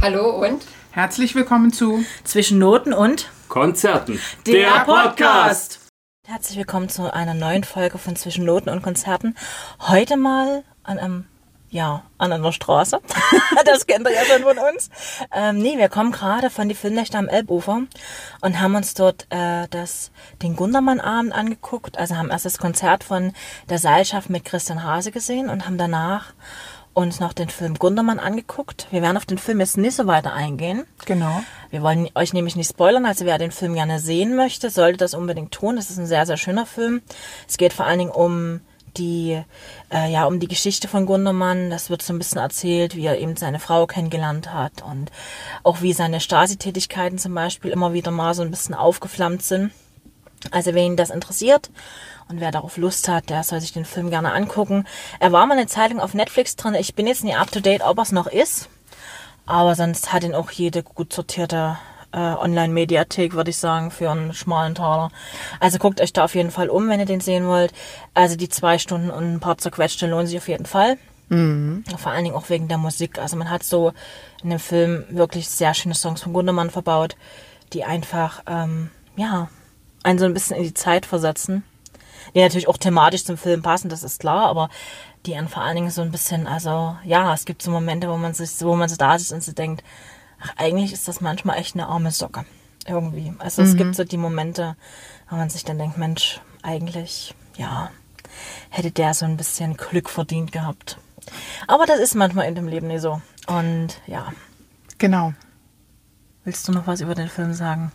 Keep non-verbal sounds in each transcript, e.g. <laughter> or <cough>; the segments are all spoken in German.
Hallo und Herzlich willkommen zu Zwischen Noten und Konzerten. Herzlich willkommen zu einer neuen Folge von Zwischen Noten und Konzerten. Heute mal an einem, ja, an einer Straße. <laughs> das kennt ihr ja schon von uns. Ähm, nee, wir kommen gerade von die Filmnächte am Elbufer und haben uns dort äh, das, den Gundermann-Abend angeguckt. Also haben erst das Konzert von der Seilschaft mit Christian Hase gesehen und haben danach uns noch den Film Gundermann angeguckt. Wir werden auf den Film jetzt nicht so weiter eingehen. genau. Wir wollen euch nämlich nicht spoilern, also wer den Film gerne sehen möchte, sollte das unbedingt tun. Das ist ein sehr, sehr schöner Film. Es geht vor allen Dingen um die, äh, ja, um die Geschichte von Gundermann. Das wird so ein bisschen erzählt, wie er eben seine Frau kennengelernt hat und auch wie seine Stasi-Tätigkeiten zum Beispiel immer wieder mal so ein bisschen aufgeflammt sind. Also wen das interessiert und wer darauf Lust hat, der soll sich den Film gerne angucken. Er war mal eine Zeit lang auf Netflix drin. Ich bin jetzt nicht up to date, ob er es noch ist. Aber sonst hat ihn auch jede gut sortierte äh, Online-Mediathek, würde ich sagen, für einen schmalen Taler. Also guckt euch da auf jeden Fall um, wenn ihr den sehen wollt. Also die zwei Stunden und ein paar zerquetschte lohnen sich auf jeden Fall. Vor allen Dingen auch wegen der Musik. Also man hat so in dem Film wirklich sehr schöne Songs von Gundermann verbaut, die einfach, ähm, ja, einen so ein bisschen in die Zeit versetzen. Die natürlich auch thematisch zum Film passen, das ist klar, aber die einen vor allen Dingen so ein bisschen, also ja, es gibt so Momente, wo man sich, wo man so da sitzt und sich denkt, ach, eigentlich ist das manchmal echt eine arme Socke. Irgendwie. Also es gibt so die Momente, wo man sich dann denkt, Mensch, eigentlich, ja, hätte der so ein bisschen Glück verdient gehabt. Aber das ist manchmal in dem Leben nicht so. Und ja, Genau. willst du noch was über den Film sagen?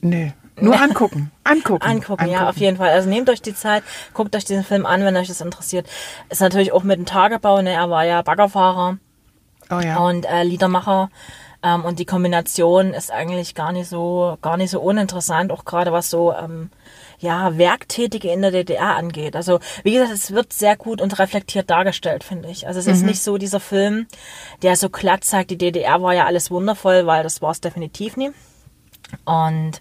Nee. Nur angucken. Angucken. Angucken, ja, auf jeden Fall. Also nehmt euch die Zeit, guckt euch diesen Film an, wenn euch das interessiert. Ist natürlich auch mit dem Tagebau, ne? Er war ja Baggerfahrer Oh ja. und äh, Liedermacher. Ähm, und die Kombination ist eigentlich gar nicht so, gar nicht so uninteressant, auch gerade was so, ähm, ja, Werktätige in der DDR angeht. Also, wie gesagt, es wird sehr gut und reflektiert dargestellt, finde ich. Also, es ist nicht so dieser Film, der so glatt zeigt, die DDR war ja alles wundervoll, weil das war es definitiv nie. Und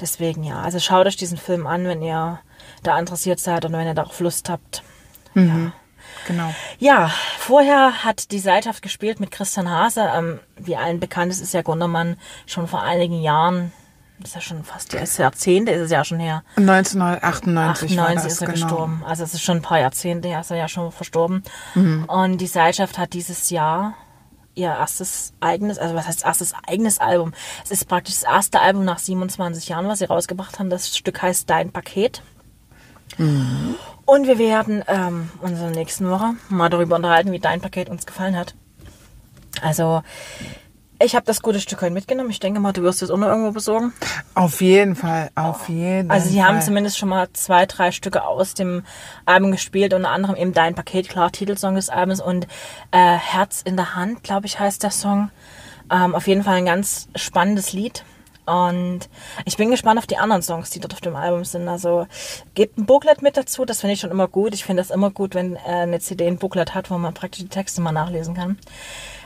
deswegen, ja, also schaut euch diesen Film an, wenn ihr da interessiert seid und wenn ihr darauf Lust habt. Genau. Ja, vorher hat die Seilschaft gespielt mit Christian Hase. Ähm, wie allen bekannt ist, ist ja Gundermann schon vor einigen Jahren, das ist ja schon fast ja, ist Jahrzehnte, ist es ja schon her. 1998 war 98 das, ist er genau. gestorben. Also es ist schon ein paar Jahrzehnte ist er ja schon verstorben. Mhm. Und die Seilschaft hat dieses Jahr ihr erstes eigenes, also was heißt erstes eigenes Album? Es ist praktisch das erste Album nach 27 Jahren, was sie rausgebracht haben. Das Stück heißt Dein Paket. Mhm. Und wir werden ähm, uns in der nächsten Woche mal darüber unterhalten, wie dein Paket uns gefallen hat. Also, ich habe das gute Stück heute mitgenommen. Ich denke mal, du wirst es auch noch irgendwo besorgen. Auf jeden Fall. Auf jeden Also sie Fall. haben zumindest schon mal zwei, drei Stücke aus dem Album gespielt, unter anderem eben Dein Paket, klar, Titelsong des Albums und äh, Herz in der Hand, glaube ich, heißt der Song. Ähm, auf jeden Fall ein ganz spannendes Lied. Und ich bin gespannt auf die anderen Songs, die dort auf dem Album sind. Also gebt ein Booklet mit dazu, das finde ich schon immer gut. Ich finde das immer gut, wenn äh, eine CD ein Booklet hat, wo man praktisch die Texte mal nachlesen kann.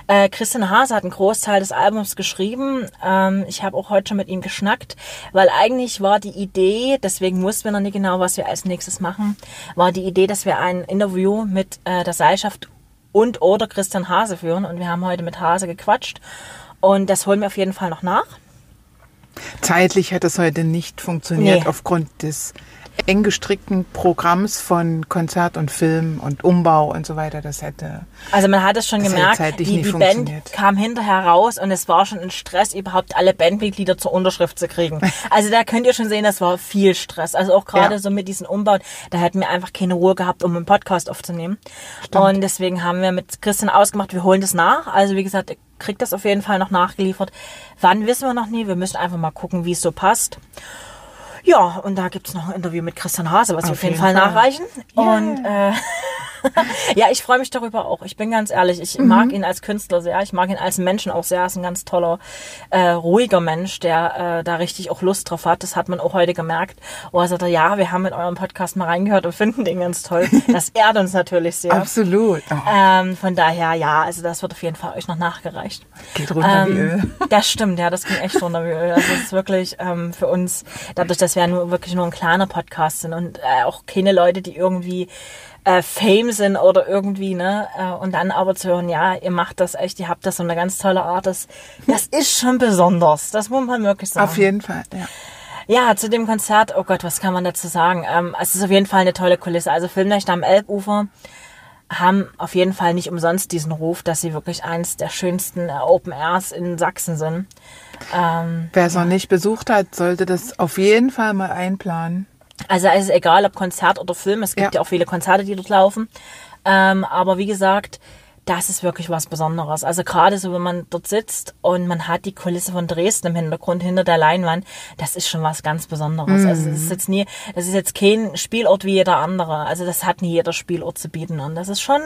Äh, Christian Hase hat einen Großteil des Albums geschrieben. Ähm, ich habe auch heute schon mit ihm geschnackt, weil eigentlich war die Idee, deswegen wussten wir noch nicht genau, was wir als nächstes machen, war die Idee, dass wir ein Interview mit äh, der Seilschaft und oder Christian Hase führen. Und wir haben heute mit Hase gequatscht. Und das holen wir auf jeden Fall noch nach. Zeitlich hat es heute nicht funktioniert Nee. aufgrund des eng gestrickten Programms von Konzert und Film und Umbau und so weiter. Das hätte. Also man hat es schon gemerkt, die, die Band kam hinterher raus und es war schon ein Stress, überhaupt alle Bandmitglieder zur Unterschrift zu kriegen. <laughs> Also da könnt ihr schon sehen, das war viel Stress. Also auch gerade Ja. so mit diesen Umbauen, da hätten wir einfach keine Ruhe gehabt, um einen Podcast aufzunehmen. Und deswegen haben wir mit Christian ausgemacht, wir holen das nach. Also wie gesagt, kriegt das auf jeden Fall noch nachgeliefert. Wann wissen wir noch nie. Wir müssen einfach mal gucken, wie es so passt. Ja, und da gibt's noch ein Interview mit Christian Hase, was wir auf jeden, Fall, nachreichen. Und äh, <laughs> <laughs> ja, ich freue mich darüber auch. Ich bin ganz ehrlich, ich mag ihn als Künstler sehr. Ich mag ihn als Menschen auch sehr. Er ist ein ganz toller, äh, ruhiger Mensch, der äh, da richtig auch Lust drauf hat. Das hat man auch heute gemerkt. Wo er sagte, ja, wir haben in eurem Podcast mal reingehört und finden den ganz toll. <laughs> Das ehrt uns natürlich sehr. Absolut. Oh, Ähm, von daher, ja, also das wird auf jeden Fall euch noch nachgereicht. geht runter wie Öl. Ähm, <laughs> das stimmt, ja, das ging echt runter wie Öl. Also es ist wirklich ähm, für uns, dadurch, dass wir nur wirklich nur ein kleiner Podcast sind und äh, auch keine Leute, die irgendwie äh, Fame sind oder irgendwie, ne? Äh, und dann aber zu hören, ja, ihr macht das echt, ihr habt das so eine ganz tolle Art, das, das ist schon besonders. Das muss man wirklich sagen. Auf jeden Fall, ja. Ja, zu dem Konzert, oh Gott, was kann man dazu sagen? Ähm, es ist auf jeden Fall eine tolle Kulisse. Also Filmnächte am Elbufer haben auf jeden Fall nicht umsonst diesen Ruf, dass sie wirklich eins der schönsten äh, Open Airs in Sachsen sind. Ähm, Wer es noch nicht besucht hat, sollte das auf jeden Fall mal einplanen. Also es ist egal, ob Konzert oder Film. Es gibt ja, ja auch viele Konzerte, die dort laufen. Ähm, aber wie gesagt, das ist wirklich was Besonderes. Also gerade so, wenn man dort sitzt und man hat die Kulisse von Dresden im Hintergrund hinter der Leinwand, das ist schon was ganz Besonderes. Mhm. Also das ist jetzt nie, das ist jetzt kein Spielort wie jeder andere. Also das hat nie jeder Spielort zu bieten und das ist schon,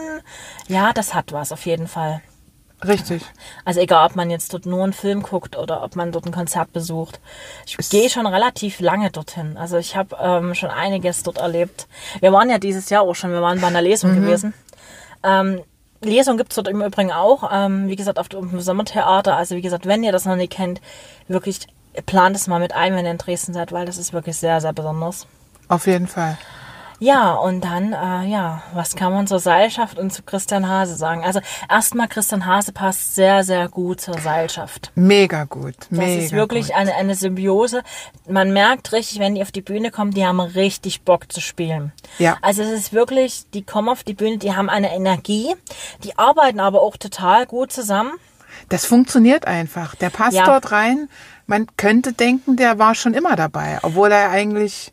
ja, das hat was auf jeden Fall. Richtig. Also egal, ob man jetzt dort nur einen Film guckt oder ob man dort ein Konzert besucht. Ich gehe schon relativ lange dorthin. Also ich habe ähm, schon einiges dort erlebt. Wir waren ja dieses Jahr auch schon, wir waren bei einer Lesung mhm. gewesen. Ähm, Lesung gibt's dort im Übrigen auch, ähm, wie gesagt, auf dem Sommertheater. Also wie gesagt, wenn ihr das noch nicht kennt, wirklich plant es mal mit ein, wenn ihr in Dresden seid, weil das ist wirklich sehr, sehr besonders. Auf jeden Fall. Ja, und dann, äh, ja, was kann man zur Seilschaft und zu Christian Hase sagen? Also erstmal, Christian Hase passt sehr, sehr gut zur Seilschaft. Mega gut. Mega das ist wirklich gut. Eine, eine Symbiose. Man merkt richtig, wenn die auf die Bühne kommen, die haben richtig Bock zu spielen. Ja. Also es ist wirklich, die kommen auf die Bühne, die haben eine Energie, die arbeiten aber auch total gut zusammen. Das funktioniert einfach. Der passt ja. dort rein. Man könnte denken, der war schon immer dabei, obwohl er eigentlich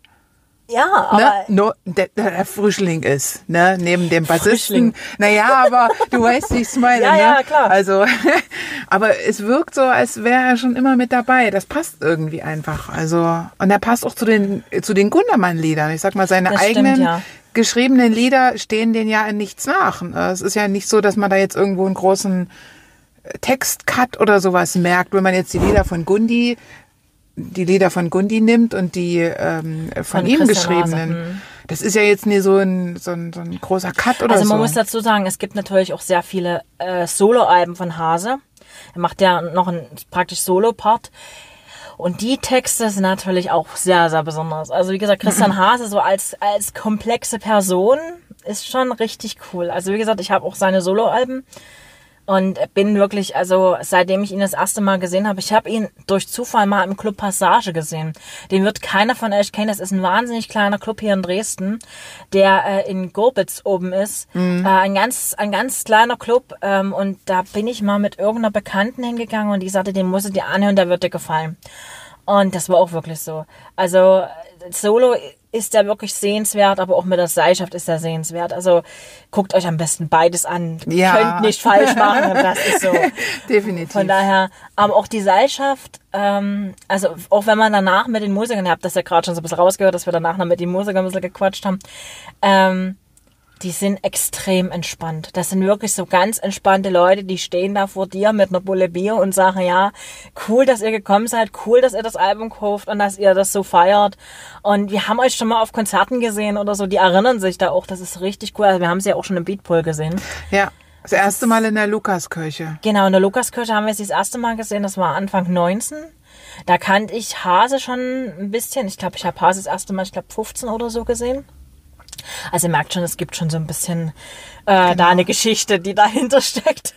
ja, ne? aber ne? no, der, der Frischling ist, ne? Neben dem Bassisten. Naja, aber du weißt, wie ich es meine. ja, ne? ja, klar. Also, <laughs> aber es wirkt so, als wäre er schon immer mit dabei. Das passt irgendwie einfach. Also, und er passt auch zu den, zu den Gundermann-Liedern. Ich sag mal, seine das eigenen stimmt, ja. geschriebenen Lieder stehen denen ja in nichts nach. Es ist ja nicht so, dass man da jetzt irgendwo einen großen Textcut oder sowas merkt, wenn man jetzt die Lieder von Gundi die Lieder von Gundi nimmt und die ähm, von, von ihm geschriebenen. Hm. Das ist ja jetzt nie so ein, so ein, so ein großer Cut oder so. Also man so. muss dazu sagen, es gibt natürlich auch sehr viele äh, Soloalben von Hase. Er macht ja noch einen praktisch Solo-Part. Und die Texte sind natürlich auch sehr, sehr besonders. Also wie gesagt, Christian <clears throat> Hase so als, als komplexe Person ist schon richtig cool. Also wie gesagt, ich habe auch seine Soloalben und bin wirklich, also seitdem ich ihn das erste Mal gesehen habe, ich habe ihn durch Zufall mal im Club Passage gesehen. Den wird keiner von euch kennen. Das ist ein wahnsinnig kleiner Club hier in Dresden, der äh, in Gobitz oben ist. Mhm. Äh, ein ganz, ein ganz kleiner Club. Ähm, und da bin ich mal mit irgendeiner Bekannten hingegangen und die sagte, den musst du dir anhören, der wird dir gefallen. Und das war auch wirklich so. Also Solo ist er wirklich sehenswert, aber auch mit der Seilschaft ist er sehenswert. Also guckt euch am besten beides an. Ja. Könnt nicht falsch machen, das ist so. <laughs> Definitiv. Von daher, aber auch die Seilschaft, ähm, also auch wenn man danach mit den Musikern, ihr habt das ja gerade schon so ein bisschen rausgehört, dass wir danach noch mit den Musikern ein bisschen gequatscht haben, ähm, die sind extrem entspannt. Das sind wirklich so ganz entspannte Leute, die stehen da vor dir mit einer Bulle Bier und sagen, ja, cool, dass ihr gekommen seid, cool, dass ihr das Album kauft und dass ihr das so feiert. Und wir haben euch schon mal auf Konzerten gesehen oder so, die erinnern sich da auch, das ist richtig cool. Also wir haben sie ja auch schon im Beatpool gesehen. Ja. Das erste Mal in der Lukaskirche. Genau, in der Lukaskirche haben wir sie das erste Mal gesehen, das war Anfang 19. Da kannte ich Hase schon ein bisschen. Ich glaube, ich habe Hase das erste Mal, ich glaube 15 oder so gesehen. Also ihr merkt schon, es gibt schon so ein bisschen äh, genau. da eine Geschichte, die dahinter steckt.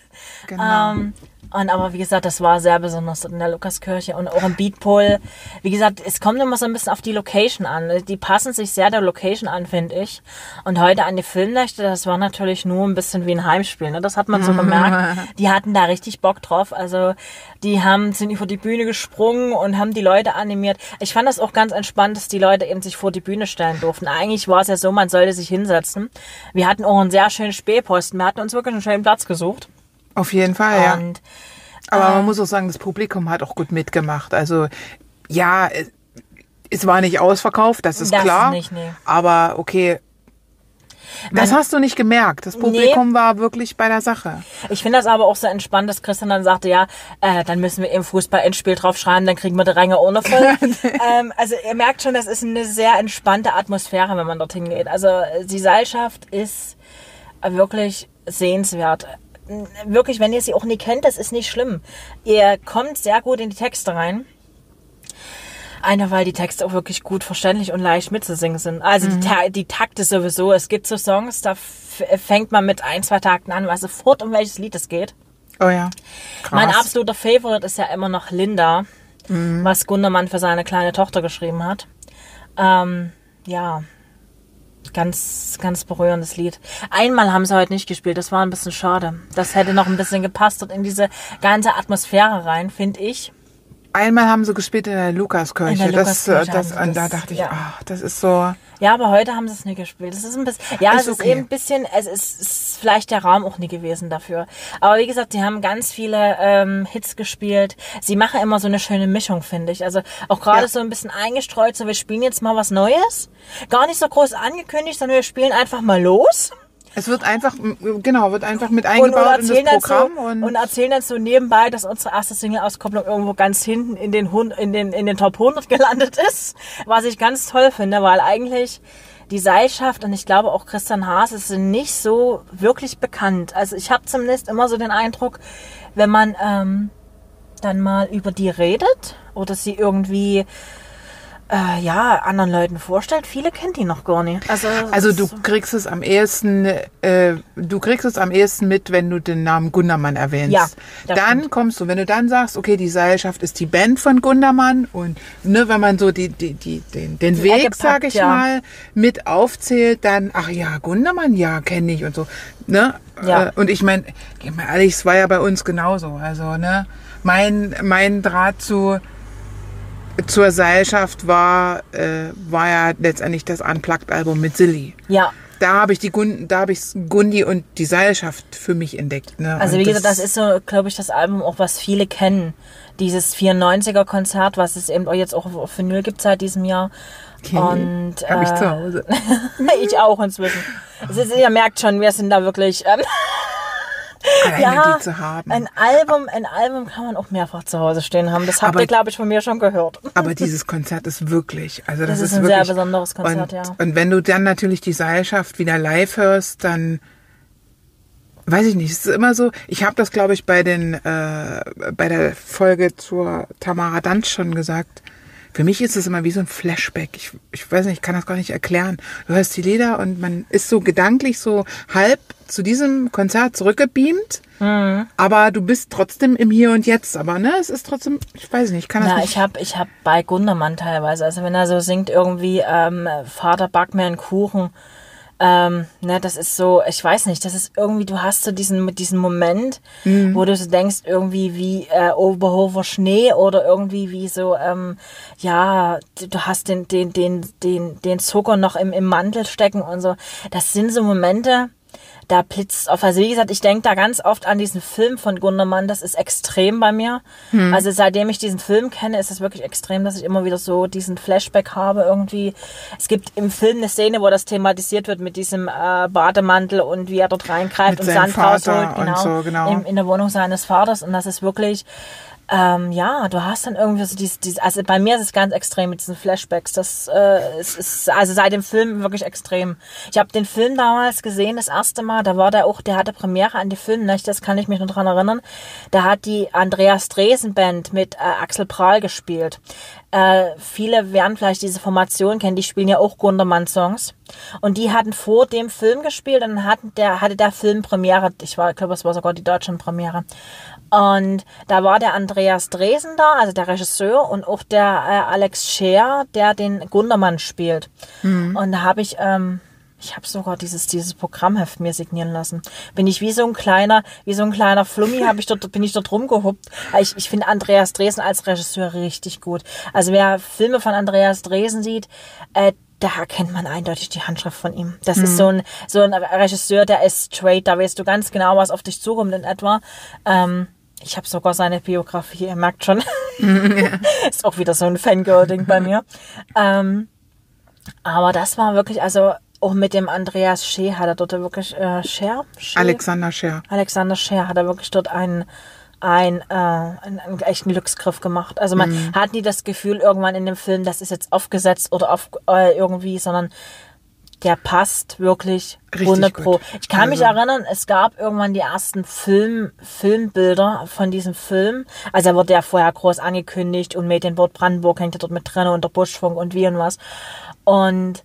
Genau. Ähm, und aber wie gesagt, das war sehr besonders in der Lukaskirche und auch im Beatpool. Wie gesagt, es kommt immer so ein bisschen auf die Location an. Die passen sich sehr der Location an, finde ich. Und heute an die Filmnächte, das war natürlich nur ein bisschen wie ein Heimspiel. Ne? Das hat man so gemerkt. <laughs> Die hatten da richtig Bock drauf. Also die haben sind über die Bühne gesprungen und haben die Leute animiert. Ich fand das auch ganz entspannt, dass die Leute eben sich vor die Bühne stellen durften. Eigentlich war es ja so, man sollte sich hinsetzen. Wir hatten auch einen sehr schönen Spähposten. Wir hatten uns wirklich einen schönen Platz gesucht. Auf jeden Fall, ja. Und, Aber äh, man muss auch sagen, das Publikum hat auch gut mitgemacht. Also ja, es war nicht ausverkauft, das ist das klar. Nicht, nee. Aber okay, das Man, hast du nicht gemerkt. Das Publikum nee. war wirklich bei der Sache. Ich finde das aber auch so entspannt, dass Christian dann sagte, ja, äh, dann müssen wir im Fußball-Endspiel draufschreiben, dann kriegen wir die Ränge ohne voll. <laughs> ähm, also ihr merkt schon, das ist eine sehr entspannte Atmosphäre, wenn man dorthin geht. Also die Seilschaft ist wirklich sehenswert wirklich, wenn ihr sie auch nie kennt, das ist nicht schlimm. Ihr kommt sehr gut in die Texte rein. Eine, weil die Texte auch wirklich gut verständlich und leicht mitzusingen sind. Also mhm. die, die Takte sowieso. Es gibt so Songs, da fängt man mit ein, zwei Takten an, weiß sofort, um welches Lied es geht. Oh ja. Krass. Mein absoluter Favorite ist ja immer noch Linda, mhm. was Gundermann für seine kleine Tochter geschrieben hat. Ähm, ja, ganz, ganz berührendes Lied. Einmal haben sie heute nicht gespielt, das war ein bisschen schade. Das hätte noch ein bisschen gepasst und in diese ganze Atmosphäre rein, finde ich. Einmal haben sie gespielt in der Lukaskirche. In der Lukaskirche das, das, und da dachte ich, ja. ach, das ist so. Ja, aber heute haben sie es nicht gespielt. Das ist ein bisschen, ja, ist es okay. ist eben ein bisschen, es ist, ist vielleicht der Raum auch nie gewesen dafür. Aber wie gesagt, sie haben ganz viele ähm, Hits gespielt. Sie machen immer so eine schöne Mischung, finde ich. Also auch gerade ja. so ein bisschen eingestreut, so wir spielen jetzt mal was Neues. Gar nicht so groß angekündigt, sondern wir spielen einfach mal los. Es wird einfach, genau, wird einfach mit eingebaut in das Programm. So, und, und, erzählen dann so nebenbei, dass unsere erste Single-Auskopplung irgendwo ganz hinten in den, in, den, in den Top 100 gelandet ist. Was ich ganz toll finde, weil eigentlich die Seilschaft und ich glaube auch Christian Haas sind nicht so wirklich bekannt. Also ich habe zumindest immer so den Eindruck, wenn man ähm, dann mal über die redet oder sie irgendwie äh, ja, anderen Leuten vorstellt, viele kennt die noch gar nicht. Also, also du kriegst es am ehesten, äh, du kriegst es am ehesten mit, wenn du den Namen Gundermann erwähnst. Ja, dann stimmt. kommst du, wenn du dann sagst, okay, die Seilschaft ist die Band von Gundermann und ne, wenn man so die, die, die, den, den die Weg, sag ich ja. mal, mit aufzählt, dann, ach ja, Gundermann, ja, kenne ich und so. Ne? Ja. Äh, und ich meine, mal ehrlich, es war ja bei uns genauso. Also, ne, mein, mein Draht zu zur Seilschaft war, äh, war ja letztendlich das Unplugged-Album mit Silly. Ja. Da habe ich die Gun da habe ich Gundi und die Seilschaft für mich entdeckt. Ne? Also wie gesagt, das ist so, glaube ich, das Album auch, was viele kennen. Dieses 94er Konzert, was es eben jetzt auch auf Vinyl gibt seit diesem Jahr. Okay. Und habe äh, ich zu Hause. <laughs> ich auch inzwischen. Also, ihr merkt schon, wir sind da wirklich. Ähm, ja, zu haben. Ein Album, ein Album kann man auch mehrfach zu Hause stehen haben. Das habt aber, ihr, glaube ich, von mir schon gehört. Aber dieses Konzert ist wirklich, also das, das ist, ist ein wirklich, sehr besonderes Konzert, und, ja. Und wenn du dann natürlich die Seilschaft wieder live hörst, dann weiß ich nicht, es ist immer so, ich habe das glaube ich bei den äh, bei der Folge zur Tamara Danz schon gesagt. Für mich ist es immer wie so ein Flashback. Ich, ich weiß nicht, ich kann das gar nicht erklären. Du hörst die Lieder und man ist so gedanklich so halb zu diesem Konzert zurückgebeamt. Mhm. Aber du bist trotzdem im Hier und Jetzt. Aber ne, es ist trotzdem, ich weiß nicht, ich kann das Na, nicht. ich habe ich hab bei Gundermann teilweise, also wenn er so singt irgendwie, ähm, Vater back mir einen Kuchen, ähm, ne, das ist so, ich weiß nicht, das ist irgendwie, du hast so diesen, diesen Moment, mhm. wo du so denkst, irgendwie wie äh, Oberhofer Schnee oder irgendwie wie so, ähm, ja, du hast den, den, den, den, den Zucker noch im, im Mantel stecken und so. Das sind so Momente, da blitzt auf. Also wie gesagt, ich denke da ganz oft an diesen Film von Gundermann. Das ist extrem bei mir. Hm. Also seitdem ich diesen Film kenne, ist es wirklich extrem, dass ich immer wieder so diesen Flashback habe irgendwie. Es gibt im Film eine Szene, wo das thematisiert wird mit diesem äh, Bademantel und wie er dort reingreift mit und Sand rausholt. Genau, so, genau. In, in der Wohnung seines Vaters. Und das ist wirklich ähm, ja, du hast dann irgendwie so dieses, dieses, also bei mir ist es ganz extrem mit diesen Flashbacks. Das äh, ist, ist also seit dem Film wirklich extrem. Ich habe den Film damals gesehen, das erste Mal, da war der auch, der hatte Premiere an die Film, das kann ich mich noch dran erinnern. Da hat die Andreas Dresen Band mit äh, Axel Prahl gespielt. Äh, viele werden vielleicht diese Formation kennen, die spielen ja auch Gundermann-Songs. Und die hatten vor dem Film gespielt und hatten der, hatte der Film Premiere. Ich war, glaube, es war sogar die deutschen Premiere. Und da war der Andreas Dresen da, also der Regisseur, und auch der äh, Alex Scher, der den Gundermann spielt. Mhm. Und da habe ich, ähm, ich habe sogar dieses dieses Programmheft mir signieren lassen. Bin ich wie so ein kleiner, wie so ein kleiner Flummi, habe ich dort bin ich dort rumgehuppt. Ich, ich finde Andreas Dresen als Regisseur richtig gut. Also wer Filme von Andreas Dresen sieht, äh, da erkennt man eindeutig die Handschrift von ihm. Das mhm. ist so ein so ein Regisseur, der ist straight, da weißt du ganz genau, was auf dich zukommt in etwa. Ähm, ich habe sogar seine Biografie, ihr merkt schon. Ja. <laughs> ist auch wieder so ein Fangirl-Ding bei mir. Ähm, aber das war wirklich, also auch mit dem Andreas Scher hat er dort wirklich, äh, Scher? Scher? Alexander Scher. Alexander Scher hat er wirklich dort einen, ein, äh, einen, einen echten Glücksgriff gemacht. Also man mhm. hat nie das Gefühl irgendwann in dem Film, das ist jetzt aufgesetzt oder auf, äh, irgendwie, sondern der passt wirklich Richtig 100 Pro. Gut. Ich kann also. mich erinnern, es gab irgendwann die ersten Film, Filmbilder von diesem Film. Also er wurde ja vorher groß angekündigt und Medienbord Brandenburg hängt ja dort mit drin und der Buschfunk und wie und was. Und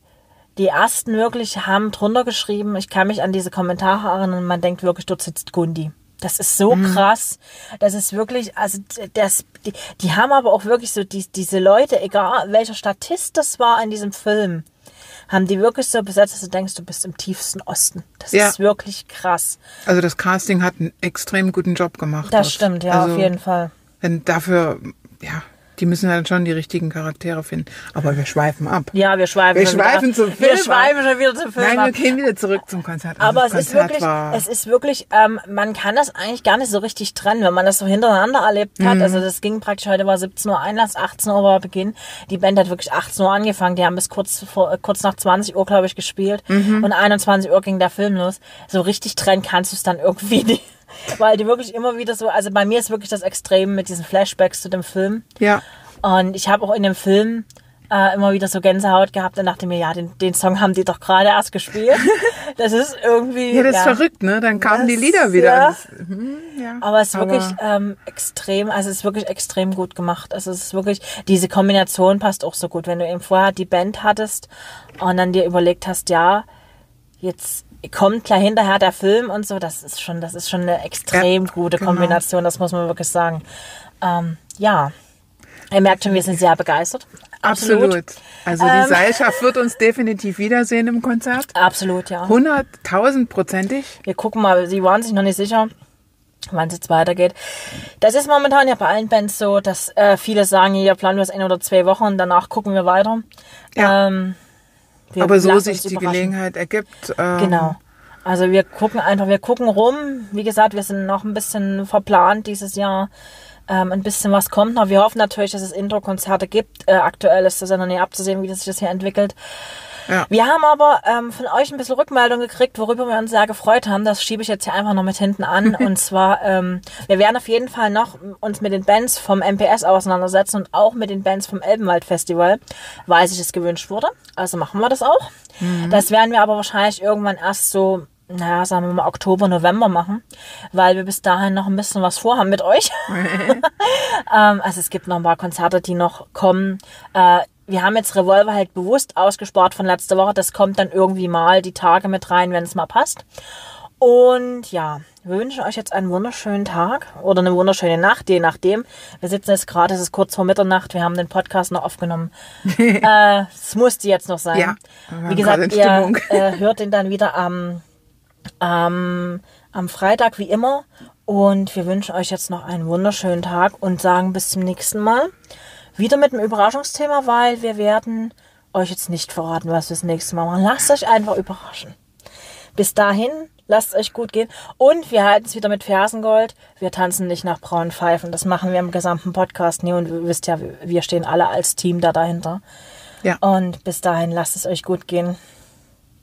die ersten wirklich haben drunter geschrieben, ich kann mich an diese Kommentare erinnern, man denkt wirklich, dort sitzt Gundi. Das ist so mhm. krass. Das ist wirklich, also das, die, die haben aber auch wirklich so die, diese Leute, egal welcher Statist das war in diesem Film, haben die wirklich so besetzt, dass du denkst, du bist im tiefsten Osten. Das ja. ist wirklich krass. Also das Casting hat einen extrem guten Job gemacht. Das dort. stimmt, ja, also, auf jeden Fall. Wenn dafür, ja, die müssen dann schon die richtigen Charaktere finden. Aber wir schweifen ab. Ja, wir schweifen. Wir schweifen zum Film. Wir schweifen schon wieder zum Film. Nein, wir gehen wieder zurück zum Konzert. Also Aber es Konzert ist wirklich, war es ist wirklich, ähm, man kann das eigentlich gar nicht so richtig trennen, wenn man das so hintereinander erlebt hat. Mhm. Also das ging praktisch, heute war 17 Uhr Einlass, 18 Uhr war Beginn. Die Band hat wirklich 18 Uhr angefangen. Die haben bis kurz vor, äh, kurz nach 20 Uhr, glaube ich, gespielt. Mhm. Und 21 Uhr ging der Film los. So richtig trennen kannst du es dann irgendwie <laughs> nicht <laughs> weil die wirklich immer wieder so, also bei mir ist wirklich das Extrem mit diesen Flashbacks zu dem Film. Ja. Und ich habe auch in dem Film äh, immer wieder so Gänsehaut gehabt und dachte mir, ja, den, den Song haben die doch gerade erst gespielt. <laughs> Das ist irgendwie. ja, das ist verrückt, ne? Dann kamen das, die Lieder wieder. Ja. Das, hm, ja. Aber es ist Aber wirklich ähm, extrem, also es ist wirklich extrem gut gemacht. Also es ist wirklich, diese Kombination passt auch so gut. Wenn du eben vorher die Band hattest und dann dir überlegt hast, ja, jetzt kommt gleich hinterher der Film und so, das ist schon, das ist schon eine extrem ja, gute genau. Kombination, das muss man wirklich sagen. Ähm, ja. Ihr merkt schon, wir sind sehr begeistert. Absolut. Absolut. Also die ähm, Seilschaft wird uns definitiv wiedersehen im Konzert. Absolut, ja. 100.000 prozentig. Wir gucken mal, sie waren sich noch nicht sicher, wann es jetzt weitergeht. Das ist momentan ja bei allen Bands so, dass äh, viele sagen, hier planen wir es ein oder zwei Wochen danach gucken wir weiter. Ja. Ähm, Aber so sich die Gelegenheit ergibt. Ähm, genau. Also wir gucken einfach, wir gucken rum. Wie gesagt, wir sind noch ein bisschen verplant dieses Jahr ähm, ein bisschen was kommt noch. Wir hoffen natürlich, dass es Intro-Konzerte gibt. Äh, aktuell ist das ja noch nicht abzusehen, wie das sich das hier entwickelt. Ja. Wir haben aber ähm, von euch ein bisschen Rückmeldung gekriegt, worüber wir uns sehr gefreut haben. Das schiebe ich jetzt hier einfach noch mit hinten an. <laughs> und zwar, ähm, wir werden auf jeden Fall noch uns mit den Bands vom MPS auseinandersetzen und auch mit den Bands vom Elbenwald Festival, weil sich es gewünscht wurde. Also machen wir das auch. Mhm. Das werden wir aber wahrscheinlich irgendwann erst so naja, sagen wir mal Oktober, November machen, weil wir bis dahin noch ein bisschen was vorhaben mit euch. <laughs> <laughs> ähm, also es gibt noch ein paar Konzerte, die noch kommen. Äh, wir haben jetzt Revolver halt bewusst ausgespart von letzter Woche. Das kommt dann irgendwie mal die Tage mit rein, wenn es mal passt. Und ja, wir wünschen euch jetzt einen wunderschönen Tag oder eine wunderschöne Nacht, je nachdem. Wir sitzen jetzt gerade, es ist kurz vor Mitternacht, wir haben den Podcast noch aufgenommen. <laughs> äh, es musste jetzt noch sein. Ja, Wie gesagt, ihr äh, hört ihn dann wieder am ähm, am Freitag wie immer. Und wir wünschen euch jetzt noch einen wunderschönen Tag und sagen bis zum nächsten Mal. Wieder mit einem Überraschungsthema, weil wir werden euch jetzt nicht verraten, was wir das nächste Mal machen. Lasst euch einfach überraschen. Bis dahin, lasst es euch gut gehen. Und wir halten es wieder mit Fersengold. Wir tanzen nicht nach braunen Pfeifen. Das machen wir im gesamten Podcast nie. Und ihr wisst ja, wir stehen alle als Team da dahinter. Ja. Und bis dahin, lasst es euch gut gehen.